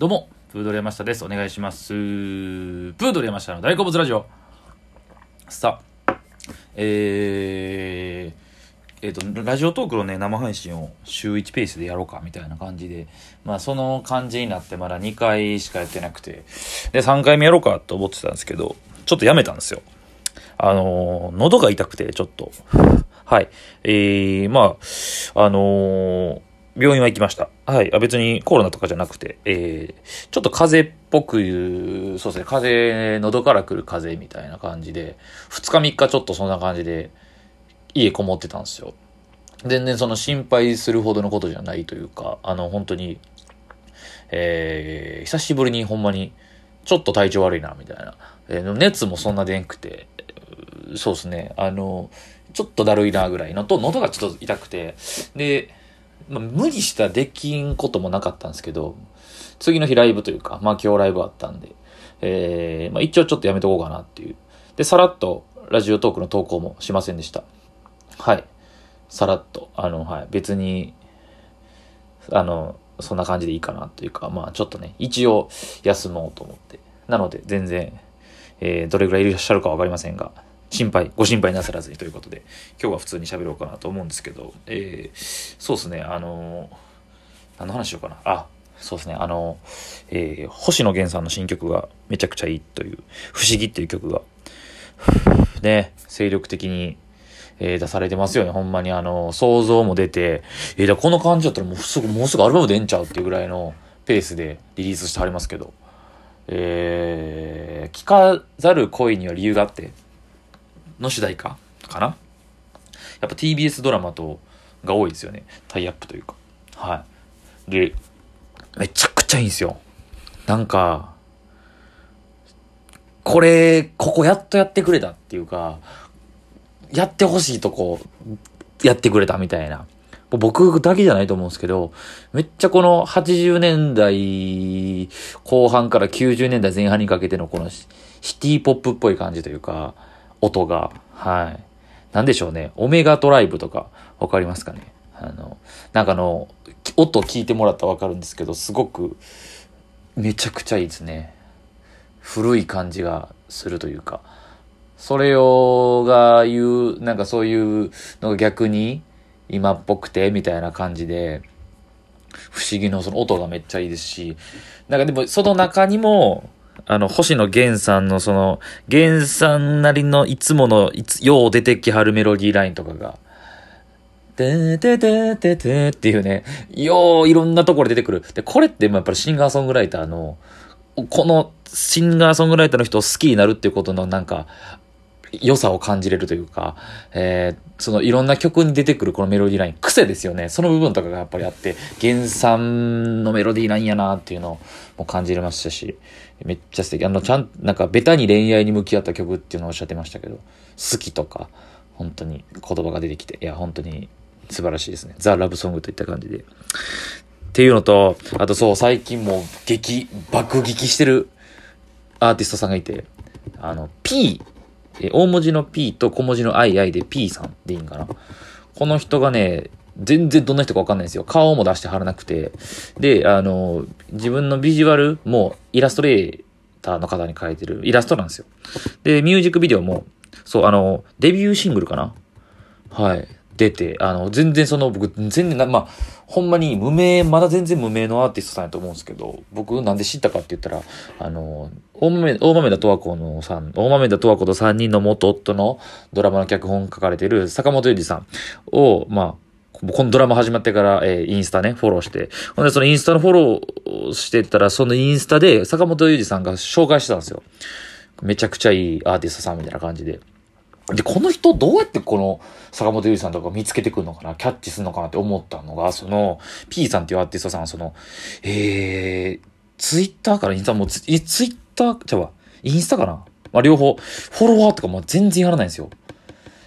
どうも、プードル山下です。お願いします。プードル山下の大好物ラジオ。さあ、えー、えっ、と、ラジオトークのね、生配信を週1ペースでやろうか、みたいな感じで、まあ、その感じになってまだ2回しかやってなくて、で、3回目やろうかと思ってたんですけど、ちょっとやめたんですよ。あのー喉が痛くて、ちょっと。はい。えー、まあ、あのー病院は行きました。はい。あ別にコロナとかじゃなくて、えー、ちょっと風邪っぽく、そうですね、風邪、喉から来る風邪みたいな感じで、2日3日ちょっとそんな感じで、家こもってたんですよ。全然その心配するほどのことじゃないというか、あの、本当に、えー、久しぶりにほんまに、ちょっと体調悪いな、みたいな。えー熱もそんなでんくて、そうですね、あの、ちょっとだるいなぐらいのと、喉がちょっと痛くて、で、まあ、無理したできんこともなかったんですけど、次の日ライブというか、まあ今日ライブあったんで、えー、まあ一応ちょっとやめとこうかなっていう。で、さらっとラジオトークの投稿もしませんでした。はい。さらっと、あの、はい。別に、あの、そんな感じでいいかなというか、まあちょっとね、一応休もうと思って。なので、全然、えー、どれぐらいいらっしゃるかわかりませんが、心配、ご心配なさらずにということで、今日は普通に喋ろうかなと思うんですけど、えー、そうですね、あのー何の話しようかな。あ、そうですね、あのえー、星野源さんの新曲がめちゃくちゃいいという、不思議っていう曲が、ね、精力的に、えー出されてますよね。ほんまにあの、想像も出て、えーだこの感じだったらもうすぐ、もうすぐアルバム出んちゃうっていうぐらいのペースでリリースしてはりますけど、えー、聞かざる恋には理由があって、の主題歌かな？やっぱ TBS ドラマと、が多いですよね。タイアップというか。はい。で、めちゃくちゃいいんですよ。なんか、これ、ここやっとやってくれたっていうか、やってほしいとこ、やってくれたみたいな。僕だけじゃないと思うんですけど、めっちゃこの80年代後半から90年代前半にかけてのこのシシティポップっぽい感じというか、音が、はい。なんでしょうね。オメガドライブとか、わかりますかね？あの、なんかの、音聞いてもらったらわかるんですけど、すごく、めちゃくちゃいいですね。古い感じがするというか、それをが言う、なんかそういうのが逆に今っぽくてみたいな感じで、不思議のその音がめっちゃいいですし、なんかでもその中にも、あの、星野源さんのその、源さんなりのいつもの、いつ、よう出てきはるメロディーラインとかが、てててててっていうね、よういろんなところ出てくる。で、これってやっぱりシンガーソングライターの、このシンガーソングライターの人を好きになるっていうことのなんか、良さを感じれるというか、えー、そのいろんな曲に出てくるこのメロディーライン、癖ですよね。その部分とかがやっぱりあって、原産のメロディーラインやなっていうのも感じれましたし、めっちゃ素敵。あの、ちゃん、なんかベタに恋愛に向き合った曲っていうのをおっしゃってましたけど、好きとか、本当に言葉が出てきて、いや、本当に素晴らしいですね。ザ・ラブソングといった感じで。っていうのと、あとそう、最近もう激、爆撃してるアーティストさんがいて、あの、P、え大文字の P と小文字の II で P さんでいいんかな。この人がね、全然どんな人かわかんないんですよ。顔も出してはらなくて。で、あの、自分のビジュアルもイラストレーターの方に描いてるイラストなんですよ。で、ミュージックビデオも、そう、あの、デビューシングルかな？はい。出て、あの、全然その、僕、全然、まあ、ほんまに無名、まだ全然無名のアーティストさんやと思うんですけど、僕なんで知ったかって言ったら、あの、大豆、大豆田十和子のさん、大豆田十和子と3人の元夫のドラマの脚本書かれてる坂本裕二さんを、まあ、このドラマ始まってから、えーインスタね、フォローして。ほんで、そのインスタのフォローしてたら、そのインスタで坂本裕二さんが紹介してたんですよ。めちゃくちゃいいアーティストさんみたいな感じで。で、この人どうやってこの坂本龍二さんとか見つけてくるのかなキャッチするのかなって思ったのが、その、P さんっていうアーティストさん、その、えー、ツイッターからインスタもうツ、ツイッター、じゃあ、インスタかな？まあ、両方、フォロワーとかも全然やらないんですよ。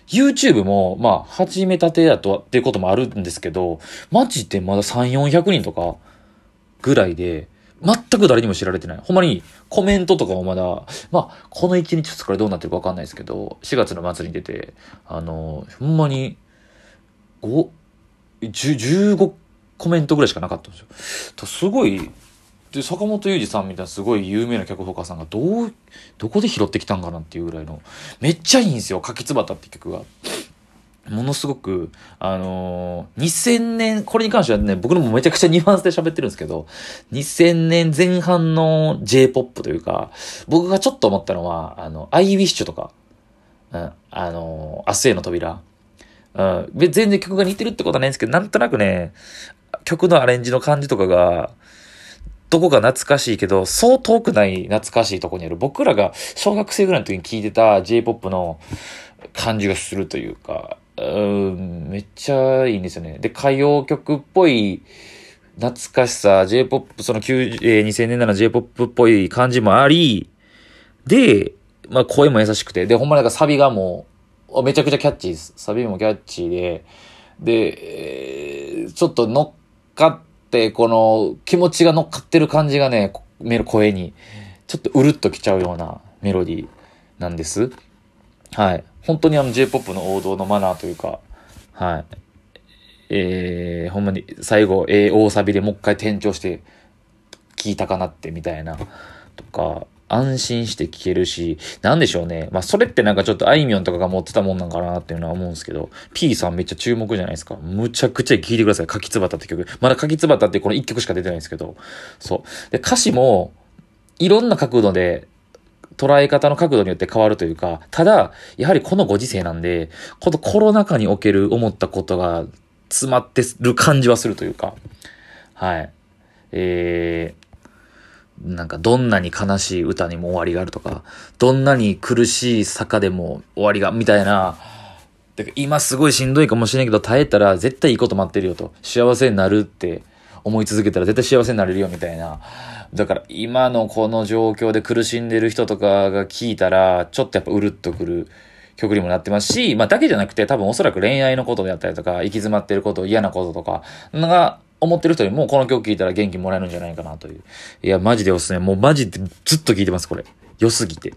YouTube も、まあ、始めたてだと、っていうこともあるんですけど、マジでまだ3、400人とか、ぐらいで、全く誰にも知られてない。ほんまに、コメントとかもまだ、まあ、この1日2日からどうなってるかわかんないですけど、4月の末に出て、あの、ほんまに、5、10 15コメントぐらいしかなかったんですよ。すごい、で、坂本裕二さんみたいなすごい有名な脚本家さんがどう、どこで拾ってきたんかなっていうぐらいの、めっちゃいいんですよ、かきつばたって曲が。ものすごく、あのー、2000年、これに関してはね、僕のもめちゃくちゃニュアンスで喋ってるんですけど、2000年前半の J-POP というか、僕がちょっと思ったのは、あの、I Wish とか、うん、あのー、明日への扉。うん、全然曲が似てるってことはないんですけど、なんとなくね、曲のアレンジの感じとかが、どこか懐かしいけど、そう遠くない懐かしいとこにある。僕らが小学生ぐらいの時に聴いてた J-POP の感じがするというか、うん、めっちゃいいんですよね。で、歌謡曲っぽい懐かしさ、J-POP、その9、えー、2000年代の J-POP っぽい感じもあり、で、まあ声も優しくて、で、ほんまなんかサビがもう、めちゃくちゃキャッチーです。サビもキャッチーで、で、えー、ちょっと乗っかって、この気持ちが乗っかってる感じがね、メロ声に、ちょっとうるっときちゃうようなメロディーなんです。はい。本当にあの J-POP の王道のマナーというか、はい。えー、ほんまに最後、え、大サビでもう一回転調して聞いたかなってみたいな、とか、安心して聞けるし、なんでしょうね。まあ、それってなんかちょっとあいみょんとかが持ってたもんなんかなっていうのは思うんですけど、P さんめっちゃ注目じゃないですか。むちゃくちゃ聴いてください。かきつばたって曲。まだかきつばたってこの1曲しか出てないんですけど、そう。で、歌詞も、いろんな角度で捉え方の角度によって変わるというか、ただ、やはりこのご時世なんで、このコロナ禍における思ったことが詰まってる感じはするというか、はい。えー、なんかどんなに悲しい歌にも終わりがあるとか、どんなに苦しい坂でも終わりが、みたいな、か今すごいしんどいかもしれんけど耐えたら絶対いいこと待ってるよと。幸せになるって思い続けたら絶対幸せになれるよみたいな。だから今のこの状況で苦しんでる人とかが聞いたら、ちょっとやっぱうるっとくる曲にもなってますし、まあだけじゃなくて多分おそらく恋愛のことであったりとか、行き詰まってること、嫌なこととか、が思ってる人にもこの曲聴いたら元気もらえるんじゃないかなという。いや、マジでおすすめ。もうマジでずっと聴いてます、これ。良すぎて。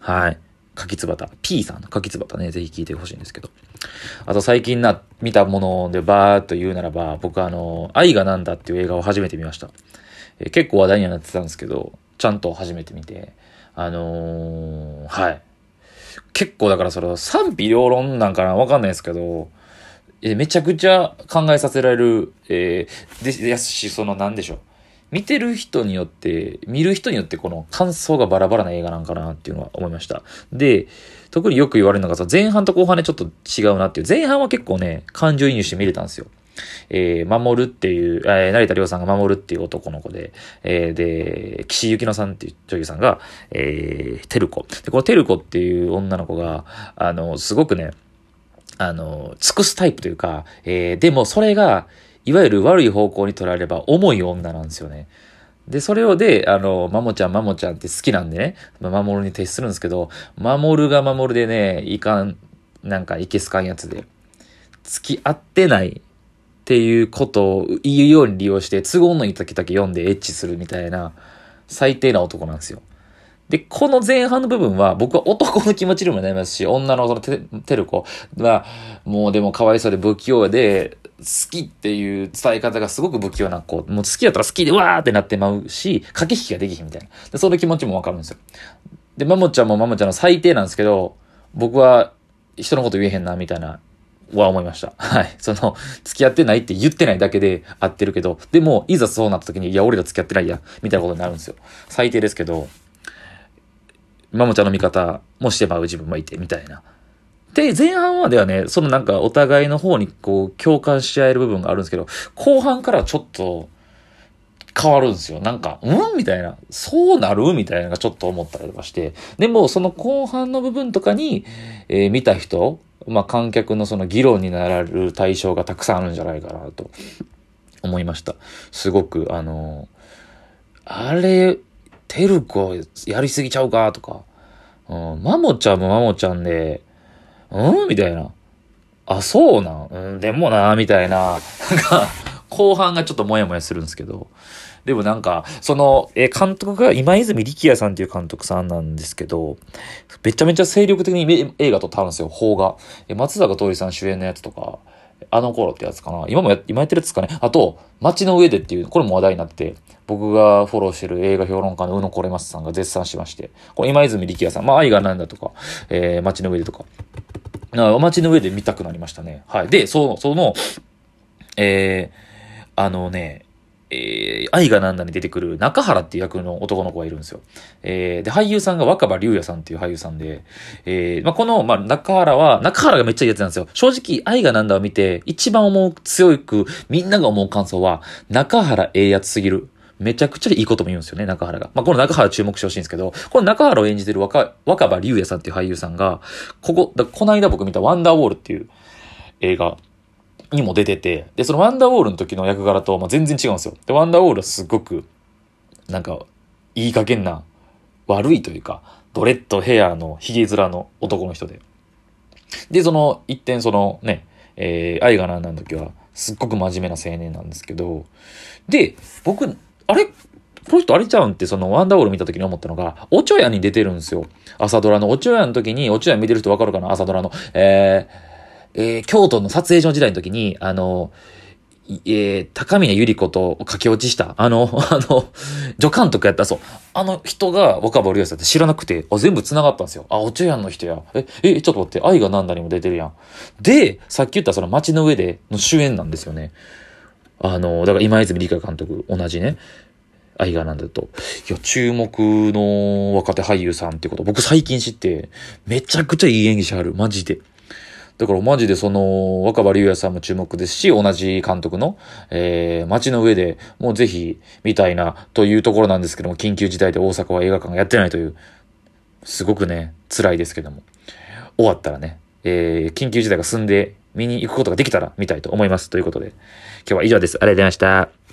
はい。かきつばた。P さんのかきつばたね、ぜひ聴いてほしいんですけど。あと最近な、見たものでバーっと言うならば、僕あの、愛がなんだっていう映画を初めて見ました。え結構話題にはなってたんですけど、ちゃんと初めて見て、あのー、はい。結構だからそれは賛否両論なんかなわかんないですけど、えめちゃくちゃ考えさせられる、えー、で、やし、そのなんでしょう。見てる人によって、見る人によってこの感想がバラバラな映画なんかなっていうのは思いました。で、特によく言われるのがさ、前半と後半でちょっと違うなっていう。前半は結構ね、感情移入して見れたんですよ。えー、守るっていう、えー、成田凌さんが守るっていう男の子で、えー、で、岸由紀乃さんっていう女優さんが、えー、テルコ。で、このテルコっていう女の子が、あの、すごくね、あの、尽くすタイプというか、えー、でもそれが、いわゆる悪い方向に取られれば重い女なんですよね。で、それをで、あの、マモちゃん、マモちゃんって好きなんでね、マモルに徹するんですけど、マモルがマモルでね、いかん、なんかいけすかんやつで、付き合ってないっていうことを言うように利用して、都合のいい時だけ読んでエッチするみたいな、最低な男なんですよ。で、この前半の部分は、僕は男の気持ちにもなりますし、女のそのテテルコは、もうでもかわいそうで不器用で、好きっていう伝え方がすごく不器用な子。もう好きだったら好きでわーってなってまうし、駆け引きができひんみたいな。で、その気持ちもわかるんですよ。で、マモちゃんもマモちゃんの最低なんですけど、僕は人のこと言えへんな、みたいなは思いました。はい。その、付き合ってないって言ってないだけで合ってるけど、でも、いざそうなった時に、いや、俺ら付き合ってないや、みたいなことになるんですよ。最低ですけど、マモちゃんの味方もしてまう自分もいて、みたいな。で、前半まではね、そのなんかお互いの方にこう共感し合える部分があるんですけど、後半からちょっと変わるんですよ。なんか、うん？みたいな。そうなる？みたいなのがちょっと思ったりとかして。でも、その後半の部分とかに、えー、見た人、まあ、観客のその議論になられる対象がたくさんあるんじゃないかなと思いました。すごく、あのあれ、テルコやりすぎちゃうかとか、うん、マモちゃんもマモちゃんで、うん？みたいな。あ、そうなん、うん、でもな、みたいな。なんか、後半がちょっともやもやするんですけど。でもなんか、その、え、監督が今泉力也さんっていう監督さんなんですけど、めちゃめちゃ精力的に映画撮ってはるんですよ、邦画。え、松坂桃李さん主演のやつとか、あの頃ってやつかな。今もや、今やってるっつかね。あと、街の上でっていう、これも話題になって、僕がフォローしてる映画評論家の宇野これますさんが絶賛しまして、これ今泉力也さん、まあ愛がなんだとか、えー、街の上でとか、街の上で見たくなりましたね。はい。で、その、その、えー、あのね、えー、愛がなんだに出てくる中原っていう役の男の子がいるんですよ。えー、で、俳優さんが若葉龍也さんっていう俳優さんで、えー、まあ、この、まあ、中原は、中原がめっちゃいいやつなんですよ。正直、愛がなんだを見て、一番思う、強く、みんなが思う感想は、中原ええやつすぎる。めちゃくちゃいいことも言うんですよね、中原が。まあ、この中原注目してほしいんですけど、この中原を演じてる若、若葉龍也さんっていう俳優さんが、ここ、だこの間僕見たワンダーウォールっていう映画、にも出てて、で、そのワンダーウォールの時の役柄と、まあ、全然違うんですよ。で、ワンダーウォールはすごく、なんか、いい加減な、悪いというか、ドレッドヘアのヒゲ面の男の人で。で、その、一点そのね、えー、愛がなんの時は、すっごく真面目な青年なんですけど、で、僕、あれこの人あれちゃうんってそのワンダーウォール見た時に思ったのが、おちょやに出てるんですよ。朝ドラのおちょやの時に、おちょや見てる人わかるかな？朝ドラの。えー、えー、京都の撮影所時代の時に、あの、えー、高宮ゆり子と駆け落ちした、あの、あの、助監督やったそう。あの人が若葉龍也さんって知らなくて、あ、全部繋がったんですよ。あ、おちょやんの人や。え、え、ちょっと待って、愛がなんだにも出てるやん。で、さっき言ったその街の上での主演なんですよね。あの、だから今泉理香監督、同じね。愛がなんだと。いや、注目の若手俳優さんってこと、僕最近知って、めちゃくちゃいい演技者ある。マジで。だからマジでその、若葉龍也さんも注目ですし、同じ監督の、えー、街の上でもうぜひ見たいなというところなんですけども、緊急事態で大阪は映画館がやってないという、すごくね、辛いですけども、終わったらね、えー、緊急事態が済んで見に行くことができたら見たいと思います。ということで、今日は以上です。ありがとうございました。